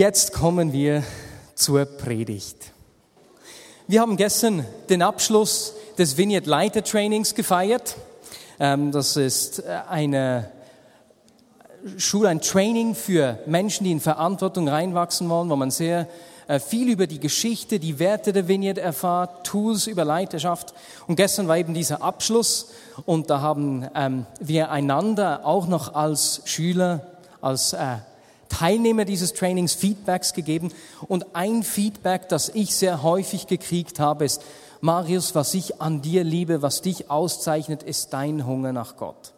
jetzt kommen wir zur Predigt. Wir haben gestern den Abschluss des Vineyard Leiter Trainings gefeiert. Ähm, das ist äh, eine Schule, ein Training für Menschen, die in Verantwortung reinwachsen wollen, wo man sehr äh, viel über die Geschichte, die Werte der Vineyard erfahrt, Tools über Leiterschaft. Und gestern war eben dieser Abschluss und da haben ähm, wir einander auch noch als Schüler, als äh, Teilnehmer dieses Trainings Feedbacks gegeben. Und ein Feedback, das ich sehr häufig gekriegt habe, ist, Marius, was ich an dir liebe, was dich auszeichnet, ist dein Hunger nach Gott.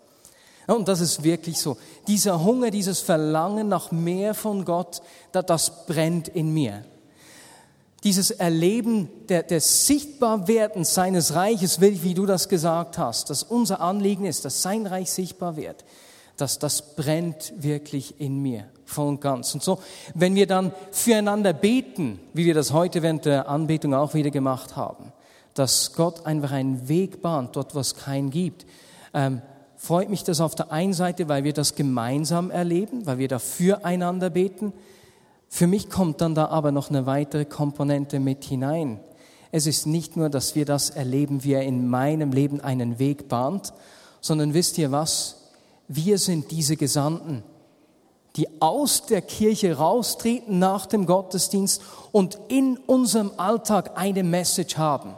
Und das ist wirklich so. Dieser Hunger, dieses Verlangen nach mehr von Gott, das brennt in mir dieses Erleben der, des Sichtbarwerdens seines Reiches wie du das gesagt hast, dass unser Anliegen ist, dass sein Reich sichtbar wird, dass das brennt wirklich in mir voll und ganz. Und so, wenn wir dann füreinander beten, wie wir das heute während der Anbetung auch wieder gemacht haben, dass Gott einfach einen Weg bahnt, dort was keinen gibt, ähm, freut mich das auf der einen Seite, weil wir das gemeinsam erleben, weil wir da füreinander beten, für mich kommt dann da aber noch eine weitere Komponente mit hinein. Es ist nicht nur, dass wir das erleben, wie er in meinem Leben einen Weg bahnt, sondern wisst ihr was? Wir sind diese Gesandten, die aus der Kirche raustreten nach dem Gottesdienst und in unserem Alltag eine Message haben.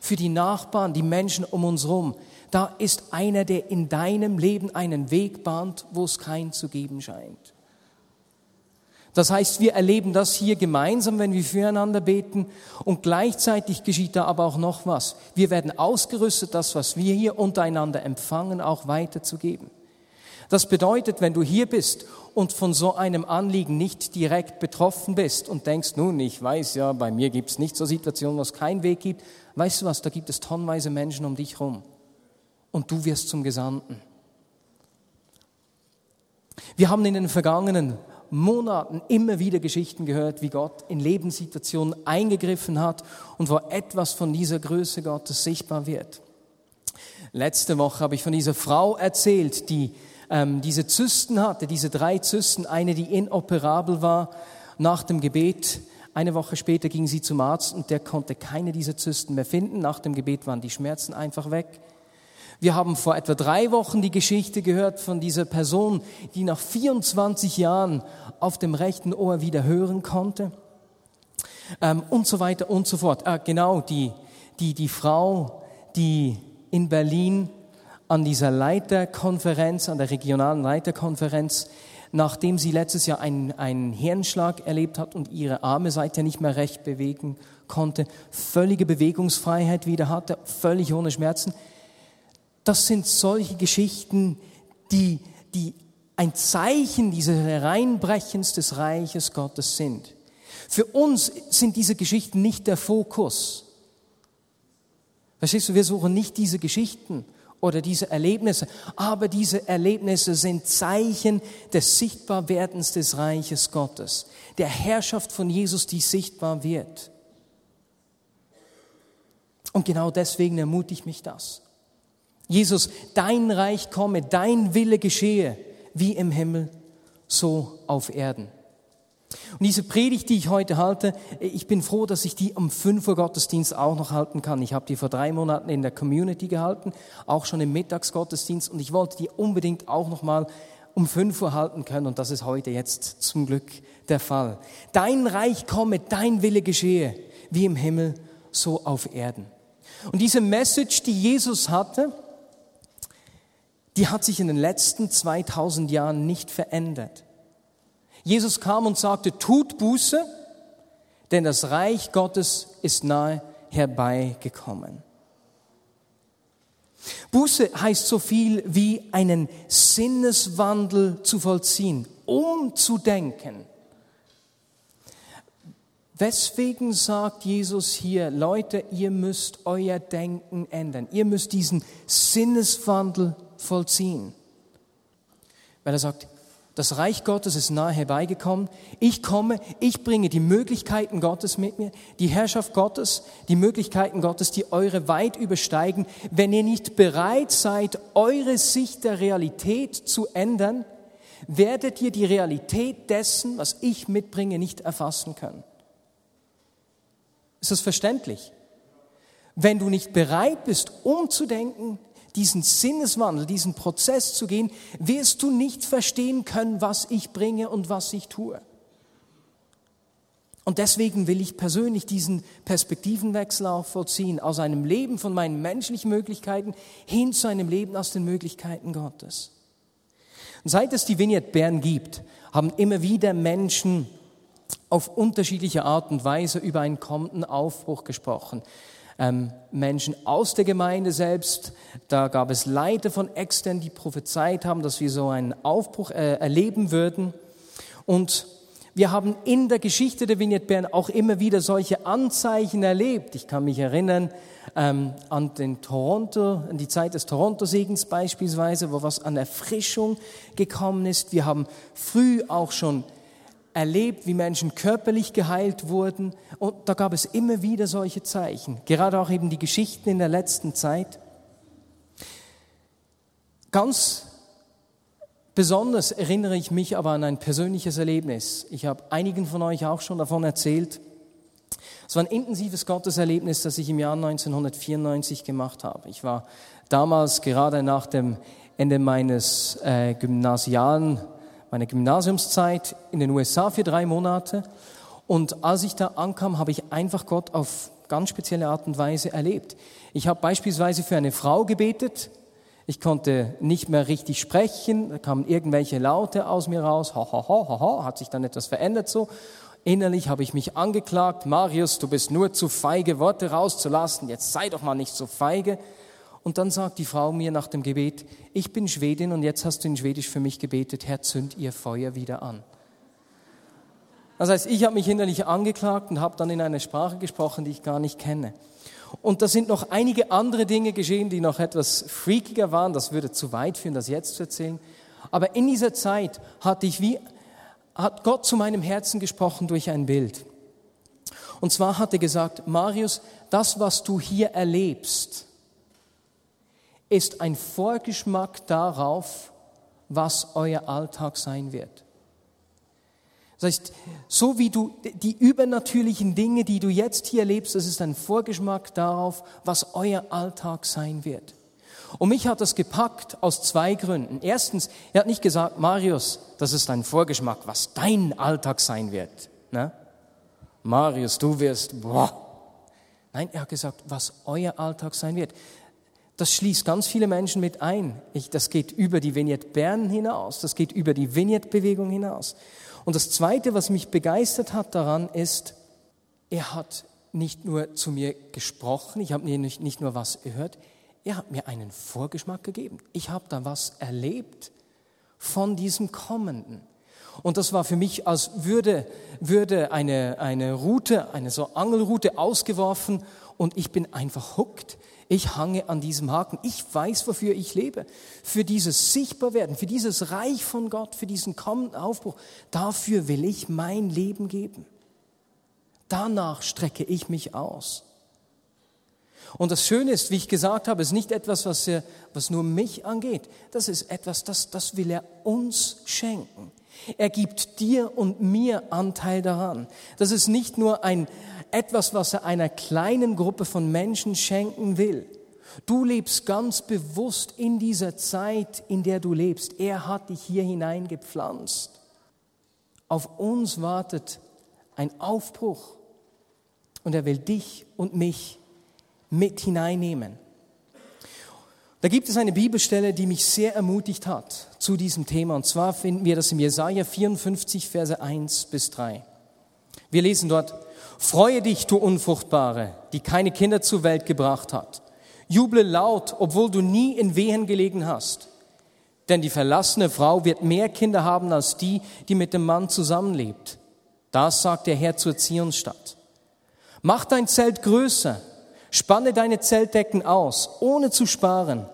Für die Nachbarn, die Menschen um uns herum. Da ist einer, der in deinem Leben einen Weg bahnt, wo es keinen zu geben scheint. Das heißt, wir erleben das hier gemeinsam, wenn wir füreinander beten und gleichzeitig geschieht da aber auch noch was. Wir werden ausgerüstet, das, was wir hier untereinander empfangen, auch weiterzugeben. Das bedeutet, wenn du hier bist und von so einem Anliegen nicht direkt betroffen bist und denkst, nun, ich weiß ja, bei mir gibt es nicht so Situationen, wo es keinen Weg gibt, weißt du was, da gibt es tonnenweise Menschen um dich rum und du wirst zum Gesandten. Wir haben in den vergangenen Monaten immer wieder Geschichten gehört, wie Gott in Lebenssituationen eingegriffen hat und wo etwas von dieser Größe Gottes sichtbar wird. Letzte Woche habe ich von dieser Frau erzählt, die ähm, diese Zysten hatte, diese drei Zysten, eine, die inoperabel war nach dem Gebet. Eine Woche später ging sie zum Arzt und der konnte keine dieser Zysten mehr finden. Nach dem Gebet waren die Schmerzen einfach weg. Wir haben vor etwa drei Wochen die Geschichte gehört von dieser Person, die nach 24 Jahren auf dem rechten Ohr wieder hören konnte. Ähm, und so weiter und so fort. Ah, genau, die, die, die Frau, die in Berlin an dieser Leiterkonferenz, an der regionalen Leiterkonferenz, nachdem sie letztes Jahr einen, einen Hirnschlag erlebt hat und ihre Arme seither nicht mehr recht bewegen konnte, völlige Bewegungsfreiheit wieder hatte, völlig ohne Schmerzen, das sind solche Geschichten, die, die ein Zeichen dieses Hereinbrechens des Reiches Gottes sind. Für uns sind diese Geschichten nicht der Fokus. Verstehst du, wir suchen nicht diese Geschichten oder diese Erlebnisse, aber diese Erlebnisse sind Zeichen des Sichtbarwerdens des Reiches Gottes, der Herrschaft von Jesus, die sichtbar wird. Und genau deswegen ermutigt mich das. Jesus, dein Reich komme, dein Wille geschehe, wie im Himmel, so auf Erden. Und diese Predigt, die ich heute halte, ich bin froh, dass ich die um 5 Uhr Gottesdienst auch noch halten kann. Ich habe die vor drei Monaten in der Community gehalten, auch schon im Mittagsgottesdienst und ich wollte die unbedingt auch noch mal um 5 Uhr halten können und das ist heute jetzt zum Glück der Fall. Dein Reich komme, dein Wille geschehe, wie im Himmel, so auf Erden. Und diese Message, die Jesus hatte, die hat sich in den letzten 2000 Jahren nicht verändert. Jesus kam und sagte, tut Buße, denn das Reich Gottes ist nahe herbeigekommen. Buße heißt so viel wie einen Sinneswandel zu vollziehen, umzudenken. Weswegen sagt Jesus hier, Leute, ihr müsst euer Denken ändern. Ihr müsst diesen Sinneswandel vollziehen. Weil er sagt, das Reich Gottes ist nahe herbeigekommen. Ich komme, ich bringe die Möglichkeiten Gottes mit mir, die Herrschaft Gottes, die Möglichkeiten Gottes, die eure weit übersteigen. Wenn ihr nicht bereit seid, eure Sicht der Realität zu ändern, werdet ihr die Realität dessen, was ich mitbringe, nicht erfassen können. Ist das verständlich? Wenn du nicht bereit bist, umzudenken, diesen Sinneswandel, diesen Prozess zu gehen, wirst du nicht verstehen können, was ich bringe und was ich tue. Und deswegen will ich persönlich diesen Perspektivenwechsel auch vollziehen, aus einem Leben von meinen menschlichen Möglichkeiten hin zu einem Leben aus den Möglichkeiten Gottes. Und seit es die Vignette Bern gibt, haben immer wieder Menschen auf unterschiedliche Art und Weise über einen kommenden Aufbruch gesprochen. Ähm, Menschen aus der Gemeinde selbst, da gab es Leiter von extern, die prophezeit haben, dass wir so einen Aufbruch äh, erleben würden. Und wir haben in der Geschichte der Vignette Bern auch immer wieder solche Anzeichen erlebt. Ich kann mich erinnern ähm, an den Toronto, an die Zeit des Toronto-Segens beispielsweise, wo was an Erfrischung gekommen ist. Wir haben früh auch schon erlebt, wie Menschen körperlich geheilt wurden. Und da gab es immer wieder solche Zeichen. Gerade auch eben die Geschichten in der letzten Zeit. Ganz Besonders erinnere ich mich aber an ein persönliches Erlebnis. Ich habe einigen von euch auch schon davon erzählt. Es war ein intensives Gotteserlebnis, das ich im Jahr 1994 gemacht habe. Ich war damals gerade nach dem Ende meines äh, Gymnasialen, meiner Gymnasiumszeit in den USA für drei Monate. Und als ich da ankam, habe ich einfach Gott auf ganz spezielle Art und Weise erlebt. Ich habe beispielsweise für eine Frau gebetet, ich konnte nicht mehr richtig sprechen, da kamen irgendwelche Laute aus mir raus, ha, ha, ha, ha, ha, hat sich dann etwas verändert so. Innerlich habe ich mich angeklagt, Marius, du bist nur zu feige, Worte rauszulassen, jetzt sei doch mal nicht so feige. Und dann sagt die Frau mir nach dem Gebet, ich bin Schwedin und jetzt hast du in Schwedisch für mich gebetet, Herr, zünd ihr Feuer wieder an. Das heißt, ich habe mich innerlich angeklagt und habe dann in einer Sprache gesprochen, die ich gar nicht kenne. Und da sind noch einige andere Dinge geschehen, die noch etwas freakiger waren. Das würde zu weit führen, das jetzt zu erzählen. Aber in dieser Zeit hatte ich wie, hat Gott zu meinem Herzen gesprochen durch ein Bild. Und zwar hat er gesagt, Marius, das, was du hier erlebst, ist ein Vorgeschmack darauf, was euer Alltag sein wird. Das heißt, so wie du die übernatürlichen Dinge, die du jetzt hier erlebst, das ist ein Vorgeschmack darauf, was euer Alltag sein wird. Und mich hat das gepackt aus zwei Gründen. Erstens, er hat nicht gesagt, Marius, das ist ein Vorgeschmack, was dein Alltag sein wird. Ne? Marius, du wirst, boah. Nein, er hat gesagt, was euer Alltag sein wird. Das schließt ganz viele Menschen mit ein. Ich, das geht über die Vignette Bern hinaus, das geht über die Vignette-Bewegung hinaus. Und das Zweite, was mich begeistert hat daran, ist, er hat nicht nur zu mir gesprochen, ich habe nicht, nicht nur was gehört, er hat mir einen Vorgeschmack gegeben. Ich habe da was erlebt von diesem Kommenden. Und das war für mich, als würde, würde eine, eine Route, eine so Angelroute ausgeworfen und ich bin einfach hooked. Ich hange an diesem Haken. Ich weiß, wofür ich lebe. Für dieses Sichtbarwerden, für dieses Reich von Gott, für diesen kommenden Aufbruch. Dafür will ich mein Leben geben. Danach strecke ich mich aus. Und das Schöne ist, wie ich gesagt habe, ist nicht etwas, was, er, was nur mich angeht. Das ist etwas, das, das will er uns schenken. Er gibt dir und mir Anteil daran. Das ist nicht nur ein, etwas, was er einer kleinen Gruppe von Menschen schenken will. Du lebst ganz bewusst in dieser Zeit, in der du lebst. Er hat dich hier hineingepflanzt. Auf uns wartet ein Aufbruch und er will dich und mich mit hineinnehmen. Da gibt es eine Bibelstelle, die mich sehr ermutigt hat zu diesem Thema. Und zwar finden wir das im Jesaja 54, Verse 1 bis 3. Wir lesen dort, Freue dich, du Unfruchtbare, die keine Kinder zur Welt gebracht hat. Juble laut, obwohl du nie in Wehen gelegen hast. Denn die verlassene Frau wird mehr Kinder haben als die, die mit dem Mann zusammenlebt. Das sagt der Herr zur Zionsstadt. Mach dein Zelt größer, spanne deine Zeltdecken aus, ohne zu sparen.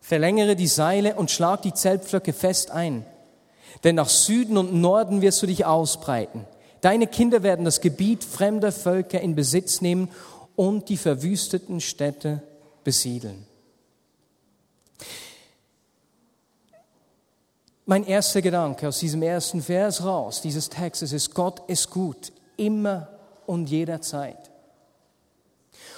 Verlängere die Seile und schlag die Zeltpflöcke fest ein. Denn nach Süden und Norden wirst du dich ausbreiten. Deine Kinder werden das Gebiet fremder Völker in Besitz nehmen und die verwüsteten Städte besiedeln. Mein erster Gedanke aus diesem ersten Vers raus, dieses Textes ist, Gott ist gut, immer und jederzeit.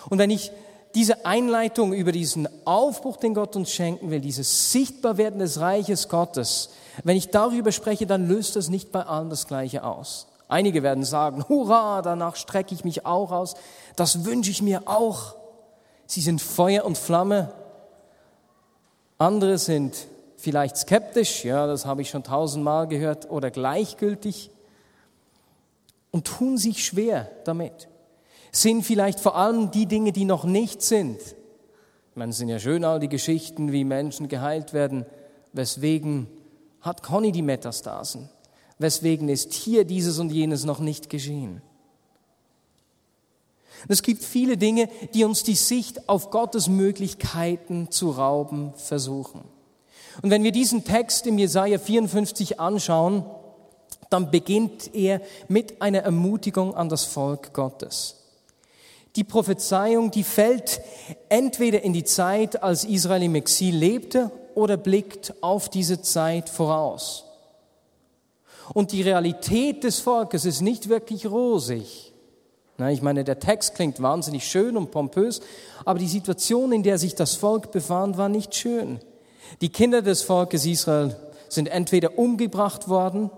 Und wenn ich diese Einleitung über diesen Aufbruch, den Gott uns schenken will, dieses Sichtbarwerden des Reiches Gottes, wenn ich darüber spreche, dann löst das nicht bei allen das Gleiche aus. Einige werden sagen, hurra, danach strecke ich mich auch aus, das wünsche ich mir auch. Sie sind Feuer und Flamme. Andere sind vielleicht skeptisch, ja, das habe ich schon tausendmal gehört, oder gleichgültig und tun sich schwer damit. Sind vielleicht vor allem die Dinge, die noch nicht sind. Es sind ja schön all die Geschichten, wie Menschen geheilt werden. Weswegen hat Conny die Metastasen? Weswegen ist hier dieses und jenes noch nicht geschehen? Es gibt viele Dinge, die uns die Sicht auf Gottes Möglichkeiten zu rauben versuchen. Und wenn wir diesen Text im Jesaja 54 anschauen, dann beginnt er mit einer Ermutigung an das Volk Gottes. Die Prophezeiung, die fällt entweder in die Zeit, als Israel im Exil lebte, oder blickt auf diese Zeit voraus. Und die Realität des Volkes ist nicht wirklich rosig. Ich meine, der Text klingt wahnsinnig schön und pompös, aber die Situation, in der sich das Volk befand, war nicht schön. Die Kinder des Volkes Israel sind entweder umgebracht worden,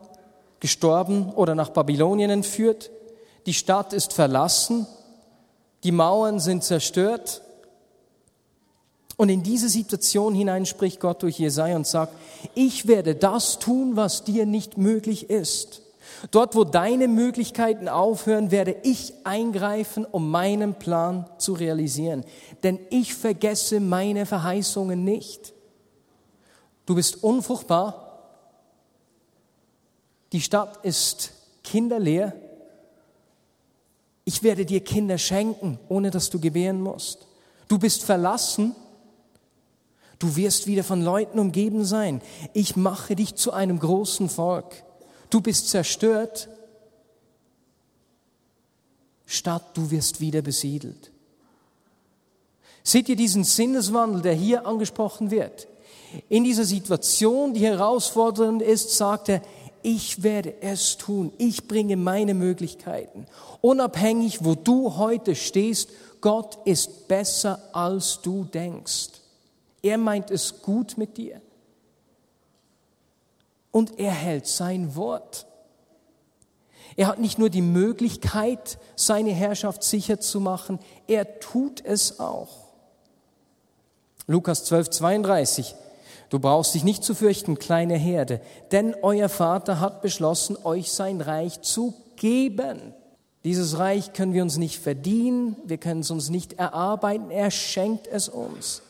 gestorben oder nach Babylonien entführt. Die Stadt ist verlassen, die Mauern sind zerstört. Und in diese Situation hinein spricht Gott durch Jesaja und sagt, ich werde das tun, was dir nicht möglich ist. Dort, wo deine Möglichkeiten aufhören, werde ich eingreifen, um meinen Plan zu realisieren. Denn ich vergesse meine Verheißungen nicht. Du bist unfruchtbar. Die Stadt ist kinderleer. Ich werde dir Kinder schenken, ohne dass du gebären musst. Du bist verlassen. Du wirst wieder von Leuten umgeben sein. Ich mache dich zu einem großen Volk. Du bist zerstört. Stadt, du wirst wieder besiedelt. Seht ihr diesen Sinneswandel, der hier angesprochen wird? In dieser Situation, die herausfordernd ist, sagt er, ich werde es tun. Ich bringe meine Möglichkeiten. Unabhängig, wo du heute stehst, Gott ist besser, als du denkst. Er meint es gut mit dir. Und er hält sein Wort. Er hat nicht nur die Möglichkeit, seine Herrschaft sicher zu machen, er tut es auch. Lukas 12, 32. Du brauchst dich nicht zu fürchten, kleine Herde, denn euer Vater hat beschlossen, euch sein Reich zu geben. Dieses Reich können wir uns nicht verdienen, wir können es uns nicht erarbeiten, er schenkt es uns.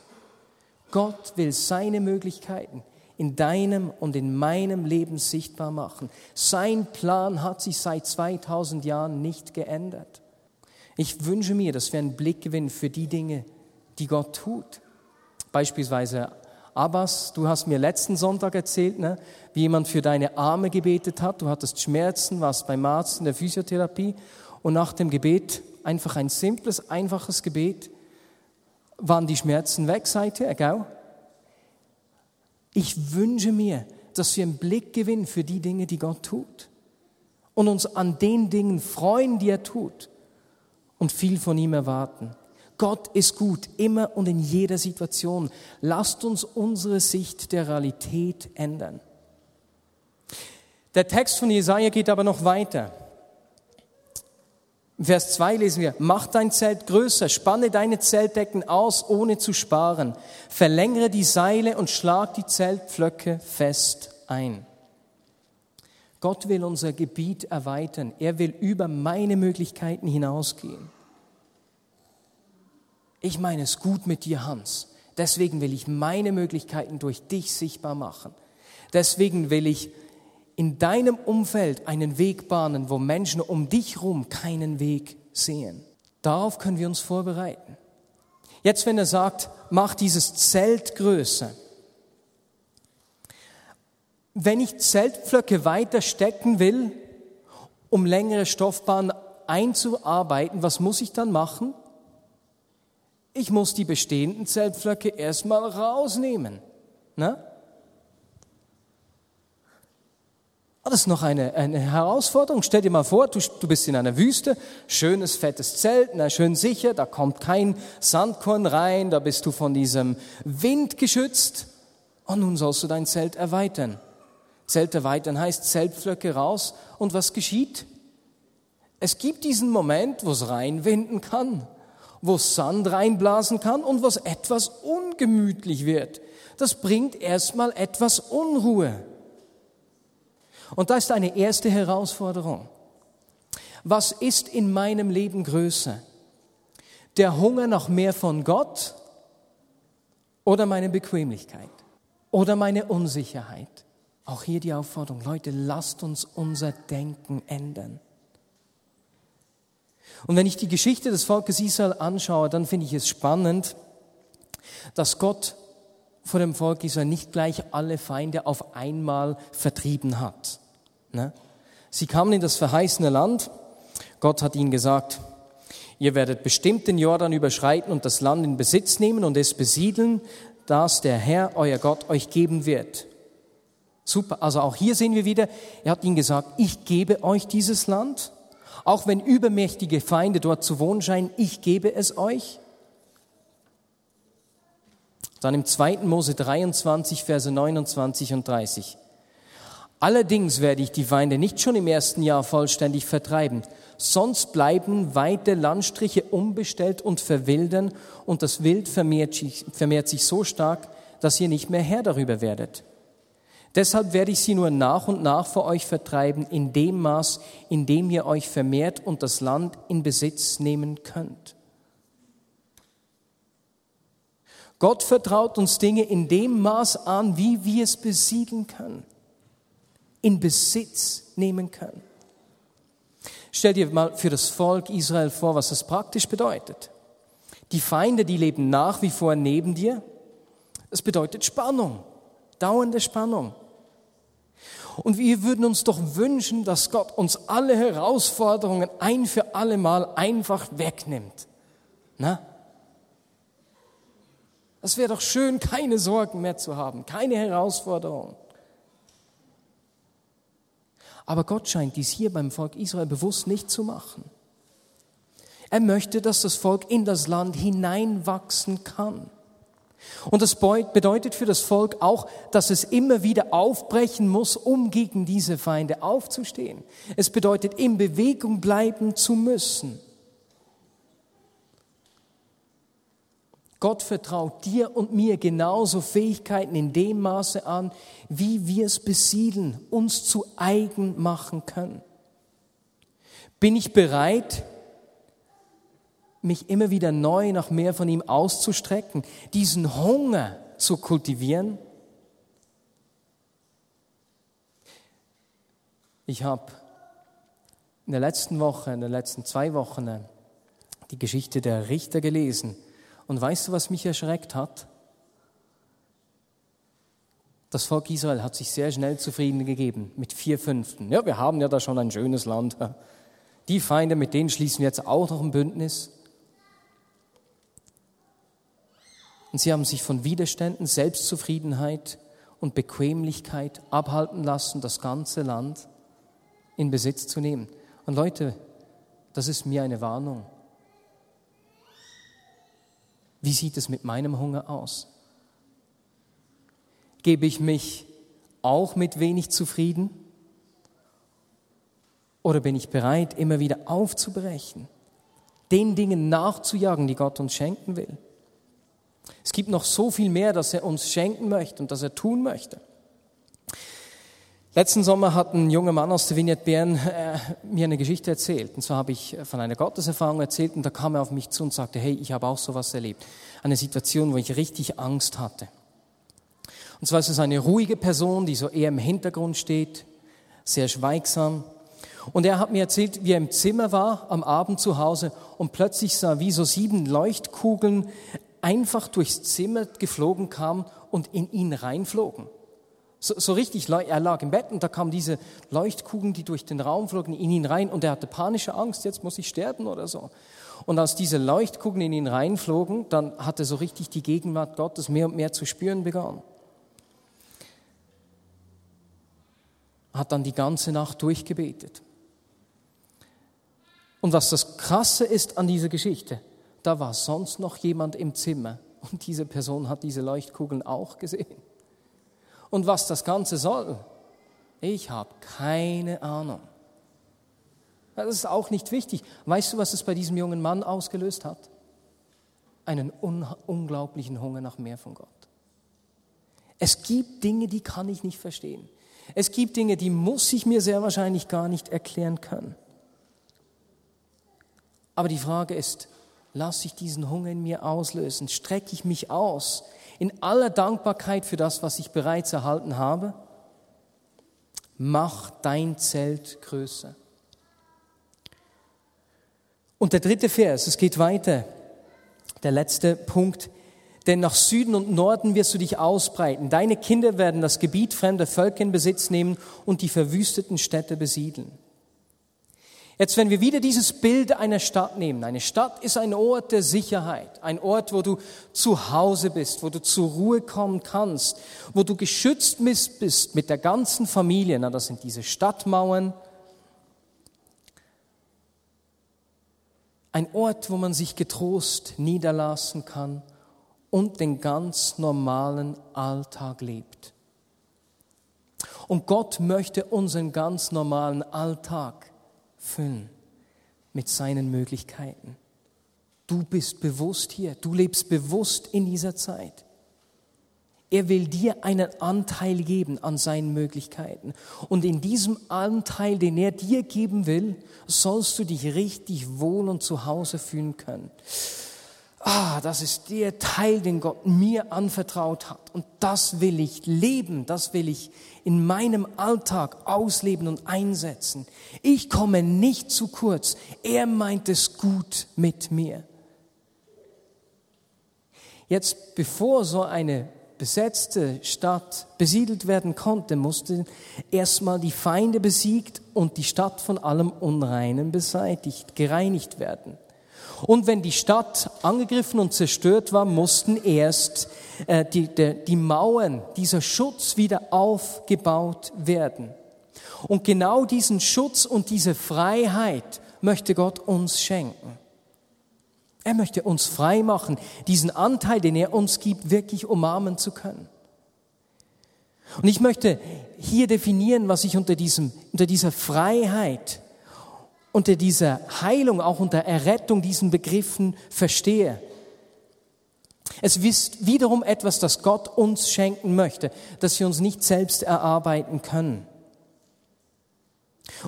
Gott will seine Möglichkeiten in deinem und in meinem Leben sichtbar machen. Sein Plan hat sich seit 2000 Jahren nicht geändert. Ich wünsche mir, dass wir einen Blick gewinnen für die Dinge, die Gott tut. Beispielsweise Abbas, du hast mir letzten Sonntag erzählt, ne, wie jemand für deine Arme gebetet hat. Du hattest Schmerzen, warst beim Arzt in der Physiotherapie und nach dem Gebet, einfach ein simples, einfaches Gebet, waren die Schmerzen weg seither, gell? Ich wünsche mir, dass wir einen Blick gewinnen für die Dinge, die Gott tut und uns an den Dingen freuen, die er tut und viel von ihm erwarten. Gott ist gut, immer und in jeder Situation. Lasst uns unsere Sicht der Realität ändern. Der Text von Jesaja geht aber noch weiter. Vers 2 lesen wir, mach dein Zelt größer, spanne deine Zeltdecken aus, ohne zu sparen, verlängere die Seile und schlag die Zeltpflöcke fest ein. Gott will unser Gebiet erweitern, er will über meine Möglichkeiten hinausgehen. Ich meine es gut mit dir, Hans. Deswegen will ich meine Möglichkeiten durch dich sichtbar machen. Deswegen will ich in deinem Umfeld einen Weg bahnen, wo Menschen um dich herum keinen Weg sehen. Darauf können wir uns vorbereiten. Jetzt, wenn er sagt, mach dieses Zelt größer. Wenn ich Zeltpflöcke weiter stecken will, um längere Stoffbahnen einzuarbeiten, was muss ich dann machen? Ich muss die bestehenden Zeltpflöcke erstmal rausnehmen. Ne? Ah, das noch eine, eine Herausforderung. Stell dir mal vor, du, du bist in einer Wüste, schönes, fettes Zelt, na, schön sicher, da kommt kein Sandkorn rein, da bist du von diesem Wind geschützt. Und nun sollst du dein Zelt erweitern. Zelt erweitern heißt Zeltflöcke raus. Und was geschieht? Es gibt diesen Moment, wo es reinwinden kann, wo Sand reinblasen kann und was etwas ungemütlich wird. Das bringt erstmal etwas Unruhe. Und da ist eine erste Herausforderung. Was ist in meinem Leben größer? Der Hunger nach mehr von Gott oder meine Bequemlichkeit oder meine Unsicherheit? Auch hier die Aufforderung, Leute, lasst uns unser Denken ändern. Und wenn ich die Geschichte des Volkes Israel anschaue, dann finde ich es spannend, dass Gott vor dem Volk Israel nicht gleich alle Feinde auf einmal vertrieben hat. Ne? Sie kamen in das verheißene Land. Gott hat ihnen gesagt, ihr werdet bestimmt den Jordan überschreiten und das Land in Besitz nehmen und es besiedeln, das der Herr, euer Gott, euch geben wird. Super, also auch hier sehen wir wieder, er hat ihnen gesagt, ich gebe euch dieses Land, auch wenn übermächtige Feinde dort zu wohnen scheinen, ich gebe es euch. Dann im 2. Mose 23, Verse 29 und 30. Allerdings werde ich die Feinde nicht schon im ersten Jahr vollständig vertreiben, sonst bleiben weite Landstriche unbestellt und verwildern und das Wild vermehrt sich, vermehrt sich so stark, dass ihr nicht mehr Herr darüber werdet. Deshalb werde ich sie nur nach und nach vor euch vertreiben, in dem Maß, in dem ihr euch vermehrt und das Land in Besitz nehmen könnt. Gott vertraut uns Dinge in dem Maß an, wie wir es besiedeln können, in Besitz nehmen können. Stell dir mal für das Volk Israel vor, was das praktisch bedeutet. Die Feinde, die leben nach wie vor neben dir. Es bedeutet Spannung, dauernde Spannung. Und wir würden uns doch wünschen, dass Gott uns alle Herausforderungen ein für alle Mal einfach wegnimmt. Na? Es wäre doch schön, keine Sorgen mehr zu haben, keine Herausforderungen. Aber Gott scheint dies hier beim Volk Israel bewusst nicht zu machen. Er möchte, dass das Volk in das Land hineinwachsen kann. Und das bedeutet für das Volk auch, dass es immer wieder aufbrechen muss, um gegen diese Feinde aufzustehen. Es bedeutet, in Bewegung bleiben zu müssen. Gott vertraut dir und mir genauso Fähigkeiten in dem Maße an, wie wir es besiedeln, uns zu eigen machen können. Bin ich bereit, mich immer wieder neu nach mehr von ihm auszustrecken, diesen Hunger zu kultivieren? Ich habe in der letzten Woche, in den letzten zwei Wochen die Geschichte der Richter gelesen und weißt du, was mich erschreckt hat? Das Volk Israel hat sich sehr schnell zufrieden gegeben mit vier Fünften. Ja, wir haben ja da schon ein schönes Land. Die Feinde, mit denen schließen wir jetzt auch noch ein Bündnis. Und sie haben sich von Widerständen, Selbstzufriedenheit und Bequemlichkeit abhalten lassen, das ganze Land in Besitz zu nehmen. Und Leute, das ist mir eine Warnung. Wie sieht es mit meinem Hunger aus? Gebe ich mich auch mit wenig zufrieden? Oder bin ich bereit, immer wieder aufzubrechen, den Dingen nachzujagen, die Gott uns schenken will? Es gibt noch so viel mehr, das er uns schenken möchte und das er tun möchte. Letzten Sommer hat ein junger Mann aus der Vignette Bern äh, mir eine Geschichte erzählt. Und zwar habe ich von einer Gotteserfahrung erzählt und da kam er auf mich zu und sagte, hey, ich habe auch sowas erlebt. Eine Situation, wo ich richtig Angst hatte. Und zwar ist es eine ruhige Person, die so eher im Hintergrund steht, sehr schweigsam. Und er hat mir erzählt, wie er im Zimmer war, am Abend zu Hause und plötzlich sah, wie so sieben Leuchtkugeln einfach durchs Zimmer geflogen kamen und in ihn reinflogen. So, so richtig, er lag im Bett und da kamen diese Leuchtkugeln, die durch den Raum flogen, in ihn rein und er hatte panische Angst, jetzt muss ich sterben oder so. Und als diese Leuchtkugeln in ihn reinflogen, dann hat er so richtig die Gegenwart Gottes mehr und mehr zu spüren begonnen. hat dann die ganze Nacht durchgebetet. Und was das Krasse ist an dieser Geschichte, da war sonst noch jemand im Zimmer und diese Person hat diese Leuchtkugeln auch gesehen. Und was das Ganze soll, ich habe keine Ahnung. Das ist auch nicht wichtig. Weißt du, was es bei diesem jungen Mann ausgelöst hat? Einen un unglaublichen Hunger nach mehr von Gott. Es gibt Dinge, die kann ich nicht verstehen. Es gibt Dinge, die muss ich mir sehr wahrscheinlich gar nicht erklären können. Aber die Frage ist, lasse ich diesen Hunger in mir auslösen? Strecke ich mich aus in aller Dankbarkeit für das, was ich bereits erhalten habe? Mach dein Zelt größer. Und der dritte Vers, es geht weiter. Der letzte Punkt. Denn nach Süden und Norden wirst du dich ausbreiten. Deine Kinder werden das Gebiet fremder Völker in Besitz nehmen und die verwüsteten Städte besiedeln. Jetzt, wenn wir wieder dieses Bild einer Stadt nehmen, eine Stadt ist ein Ort der Sicherheit, ein Ort, wo du zu Hause bist, wo du zur Ruhe kommen kannst, wo du geschützt bist mit der ganzen Familie. Na, das sind diese Stadtmauern. Ein Ort, wo man sich getrost niederlassen kann und den ganz normalen Alltag lebt. Und Gott möchte unseren ganz normalen Alltag füllen mit seinen Möglichkeiten. Du bist bewusst hier, du lebst bewusst in dieser Zeit. Er will dir einen Anteil geben an seinen Möglichkeiten. Und in diesem Anteil, den er dir geben will, sollst du dich richtig wohl und zu Hause fühlen können ah, das ist der Teil, den Gott mir anvertraut hat. Und das will ich leben, das will ich in meinem Alltag ausleben und einsetzen. Ich komme nicht zu kurz. Er meint es gut mit mir. Jetzt, bevor so eine besetzte Stadt besiedelt werden konnte, mussten erstmal die Feinde besiegt und die Stadt von allem Unreinen beseitigt, gereinigt werden. Und wenn die Stadt angegriffen und zerstört war, mussten erst äh, die, die, die Mauern, dieser Schutz wieder aufgebaut werden. Und genau diesen Schutz und diese Freiheit möchte Gott uns schenken. Er möchte uns frei machen, diesen Anteil, den er uns gibt, wirklich umarmen zu können. Und ich möchte hier definieren, was ich unter, diesem, unter dieser Freiheit unter dieser Heilung, auch unter Errettung diesen Begriffen verstehe. Es ist wiederum etwas, das Gott uns schenken möchte, das wir uns nicht selbst erarbeiten können.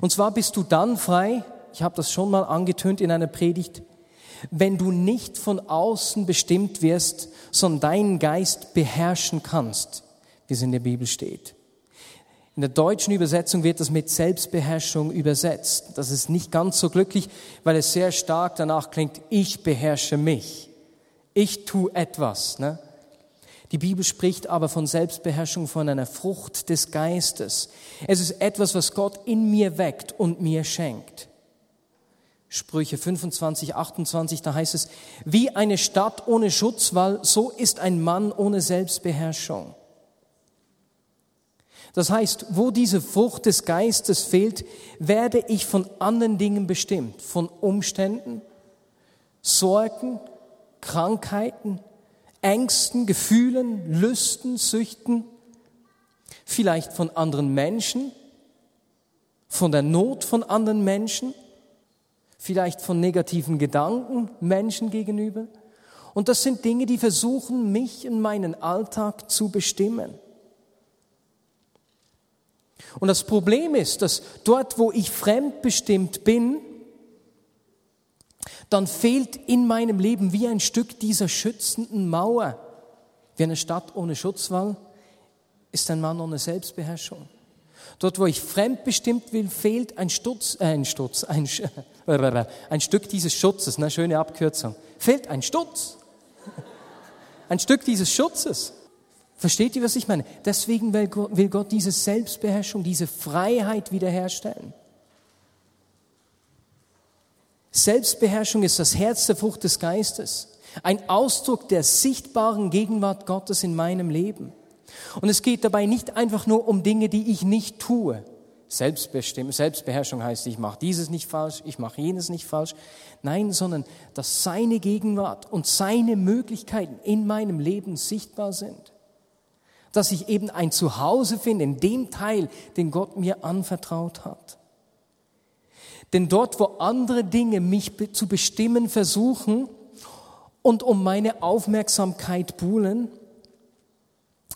Und zwar bist du dann frei, ich habe das schon mal angetönt in einer Predigt, wenn du nicht von außen bestimmt wirst, sondern deinen Geist beherrschen kannst, wie es in der Bibel steht. In der deutschen Übersetzung wird das mit Selbstbeherrschung übersetzt. Das ist nicht ganz so glücklich, weil es sehr stark danach klingt, ich beherrsche mich. Ich tue etwas. Ne? Die Bibel spricht aber von Selbstbeherrschung, von einer Frucht des Geistes. Es ist etwas, was Gott in mir weckt und mir schenkt. Sprüche 25, 28, da heißt es, wie eine Stadt ohne Schutzwall, so ist ein Mann ohne Selbstbeherrschung. Das heißt, wo diese Frucht des Geistes fehlt, werde ich von anderen Dingen bestimmt, von Umständen, Sorgen, Krankheiten, Ängsten, Gefühlen, Lüsten, Süchten, vielleicht von anderen Menschen, von der Not von anderen Menschen, vielleicht von negativen Gedanken Menschen gegenüber. Und das sind Dinge, die versuchen, mich in meinen Alltag zu bestimmen. Und das Problem ist, dass dort, wo ich fremdbestimmt bin, dann fehlt in meinem Leben wie ein Stück dieser schützenden Mauer. Wie eine Stadt ohne Schutzwall ist ein Mann ohne Selbstbeherrschung. Dort, wo ich fremdbestimmt will, fehlt ein Stutz, äh, ein Stutz, ein, ein Stück dieses Schutzes, eine schöne Abkürzung. Fehlt ein Stutz. Ein Stück dieses Schutzes. Versteht ihr, was ich meine? Deswegen will Gott diese Selbstbeherrschung, diese Freiheit wiederherstellen. Selbstbeherrschung ist das Herz der Frucht des Geistes, ein Ausdruck der sichtbaren Gegenwart Gottes in meinem Leben. Und es geht dabei nicht einfach nur um Dinge, die ich nicht tue. Selbstbestimmung, Selbstbeherrschung heißt, ich mache dieses nicht falsch, ich mache jenes nicht falsch. Nein, sondern dass seine Gegenwart und seine Möglichkeiten in meinem Leben sichtbar sind. Dass ich eben ein Zuhause finde in dem Teil, den Gott mir anvertraut hat. Denn dort, wo andere Dinge mich zu bestimmen versuchen und um meine Aufmerksamkeit buhlen,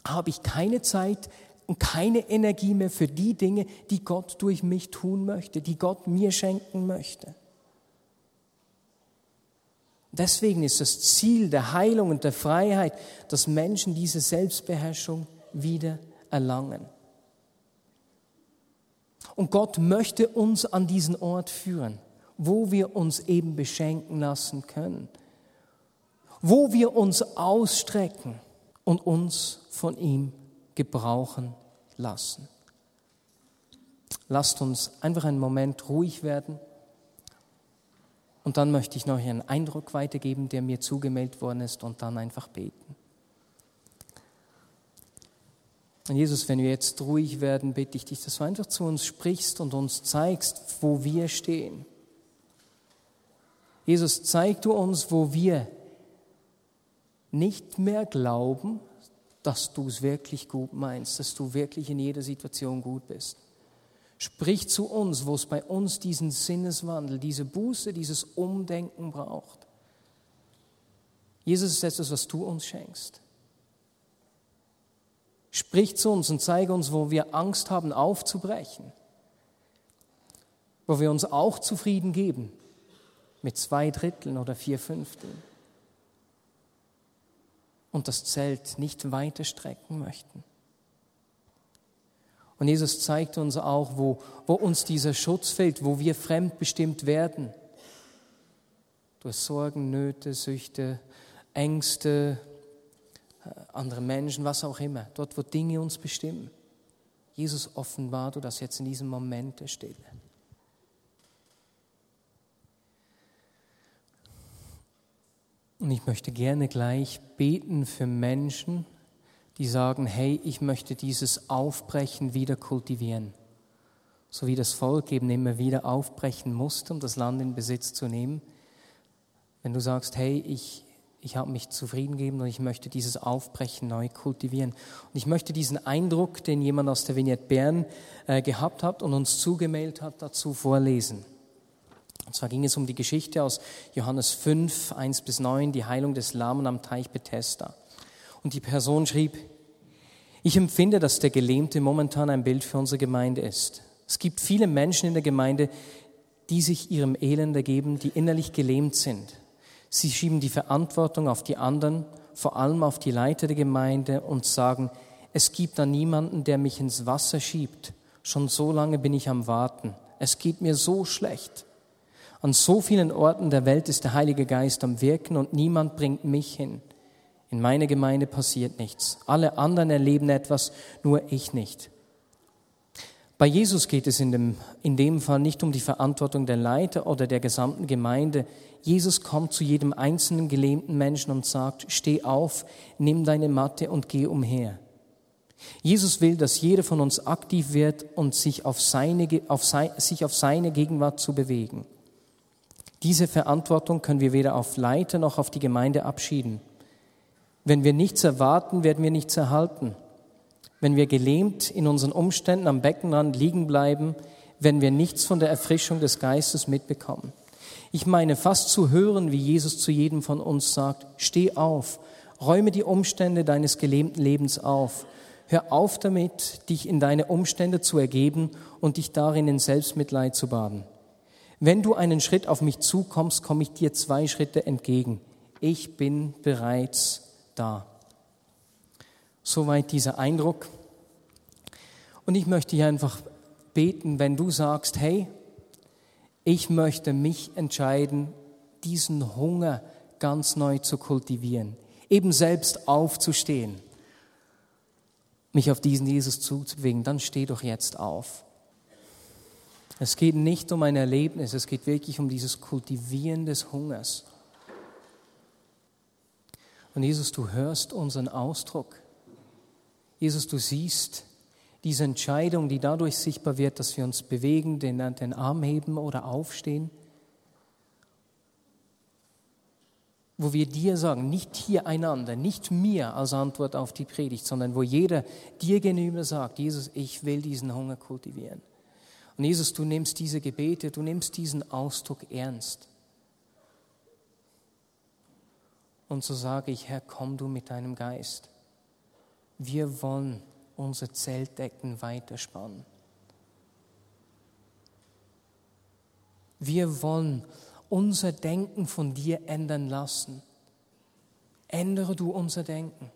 habe ich keine Zeit, und keine Energie mehr für die Dinge, die Gott durch mich tun möchte, die Gott mir schenken möchte. Deswegen ist das Ziel der Heilung und der Freiheit, dass Menschen diese Selbstbeherrschung wieder erlangen. Und Gott möchte uns an diesen Ort führen, wo wir uns eben beschenken lassen können, wo wir uns ausstrecken und uns von ihm gebrauchen lassen. Lasst uns einfach einen Moment ruhig werden. Und dann möchte ich noch einen Eindruck weitergeben, der mir zugemeldet worden ist, und dann einfach beten. Und Jesus, wenn wir jetzt ruhig werden, bitte ich dich, dass du einfach zu uns sprichst und uns zeigst, wo wir stehen. Jesus, zeig du uns, wo wir nicht mehr glauben, dass du es wirklich gut meinst, dass du wirklich in jeder Situation gut bist. Sprich zu uns, wo es bei uns diesen Sinneswandel, diese Buße, dieses Umdenken braucht. Jesus ist etwas, was du uns schenkst. Sprich zu uns und zeige uns, wo wir Angst haben, aufzubrechen. Wo wir uns auch zufrieden geben mit zwei Dritteln oder vier Fünfteln und das Zelt nicht weiter strecken möchten. Und Jesus zeigt uns auch, wo, wo uns dieser Schutz fehlt, wo wir fremdbestimmt werden. Durch Sorgen, Nöte, Süchte, Ängste, äh, andere Menschen, was auch immer. Dort, wo Dinge uns bestimmen. Jesus offenbart das jetzt in diesem Moment der Stille. Und ich möchte gerne gleich beten für Menschen, die sagen, hey, ich möchte dieses Aufbrechen wieder kultivieren. So wie das Volk eben immer wieder aufbrechen musste, um das Land in Besitz zu nehmen. Wenn du sagst, hey, ich, ich habe mich zufrieden gegeben und ich möchte dieses Aufbrechen neu kultivieren. Und ich möchte diesen Eindruck, den jemand aus der Vignette Bern äh, gehabt hat und uns zugemailt hat, dazu vorlesen. Und zwar ging es um die Geschichte aus Johannes 5, 1 bis 9, die Heilung des Lahmen am Teich Bethesda. Und die Person schrieb, ich empfinde, dass der Gelähmte momentan ein Bild für unsere Gemeinde ist. Es gibt viele Menschen in der Gemeinde, die sich ihrem Elend ergeben, die innerlich gelähmt sind. Sie schieben die Verantwortung auf die anderen, vor allem auf die Leiter der Gemeinde und sagen, es gibt da niemanden, der mich ins Wasser schiebt. Schon so lange bin ich am Warten. Es geht mir so schlecht. An so vielen Orten der Welt ist der Heilige Geist am Wirken und niemand bringt mich hin. In meiner Gemeinde passiert nichts. Alle anderen erleben etwas, nur ich nicht. Bei Jesus geht es in dem, in dem Fall nicht um die Verantwortung der Leiter oder der gesamten Gemeinde. Jesus kommt zu jedem einzelnen gelähmten Menschen und sagt, steh auf, nimm deine Matte und geh umher. Jesus will, dass jeder von uns aktiv wird und sich auf seine, auf sein, sich auf seine Gegenwart zu bewegen. Diese Verantwortung können wir weder auf Leiter noch auf die Gemeinde abschieden. Wenn wir nichts erwarten, werden wir nichts erhalten. Wenn wir gelähmt in unseren Umständen am Beckenrand liegen bleiben, werden wir nichts von der Erfrischung des Geistes mitbekommen. Ich meine fast zu hören, wie Jesus zu jedem von uns sagt, steh auf, räume die Umstände deines gelähmten Lebens auf. Hör auf damit, dich in deine Umstände zu ergeben und dich darin in Selbstmitleid zu baden. Wenn du einen Schritt auf mich zukommst, komme ich dir zwei Schritte entgegen. Ich bin bereits da. Soweit dieser Eindruck. Und ich möchte hier einfach beten, wenn du sagst, hey, ich möchte mich entscheiden, diesen Hunger ganz neu zu kultivieren, eben selbst aufzustehen, mich auf diesen Jesus zuzubewegen, dann steh doch jetzt auf. Es geht nicht um ein Erlebnis, es geht wirklich um dieses Kultivieren des Hungers. Und Jesus, du hörst unseren Ausdruck. Jesus, du siehst, diese Entscheidung, die dadurch sichtbar wird, dass wir uns bewegen, den, den Arm heben oder aufstehen, wo wir dir sagen, nicht hier einander, nicht mir als Antwort auf die Predigt, sondern wo jeder dir gegenüber sagt, Jesus, ich will diesen Hunger kultivieren. Und Jesus, du nimmst diese Gebete, du nimmst diesen Ausdruck ernst. Und so sage ich, Herr, komm du mit deinem Geist. Wir wollen unsere Zeltdecken weiterspannen. Wir wollen unser Denken von dir ändern lassen. Ändere du unser Denken.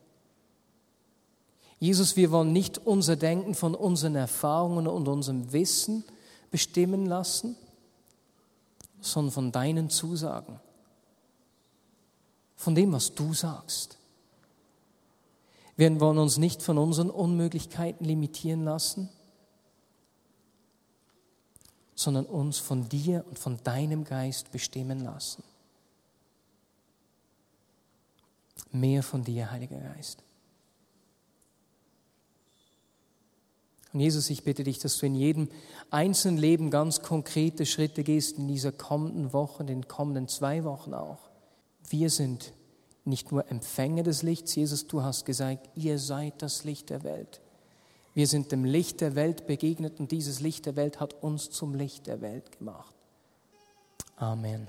Jesus, wir wollen nicht unser Denken von unseren Erfahrungen und unserem Wissen bestimmen lassen, sondern von deinen Zusagen, von dem, was du sagst. Wir wollen uns nicht von unseren Unmöglichkeiten limitieren lassen, sondern uns von dir und von deinem Geist bestimmen lassen. Mehr von dir, Heiliger Geist. Und Jesus, ich bitte dich, dass du in jedem einzelnen Leben ganz konkrete Schritte gehst in dieser kommenden Woche, in den kommenden zwei Wochen auch. Wir sind nicht nur Empfänger des Lichts, Jesus, du hast gesagt, ihr seid das Licht der Welt. Wir sind dem Licht der Welt begegnet und dieses Licht der Welt hat uns zum Licht der Welt gemacht. Amen.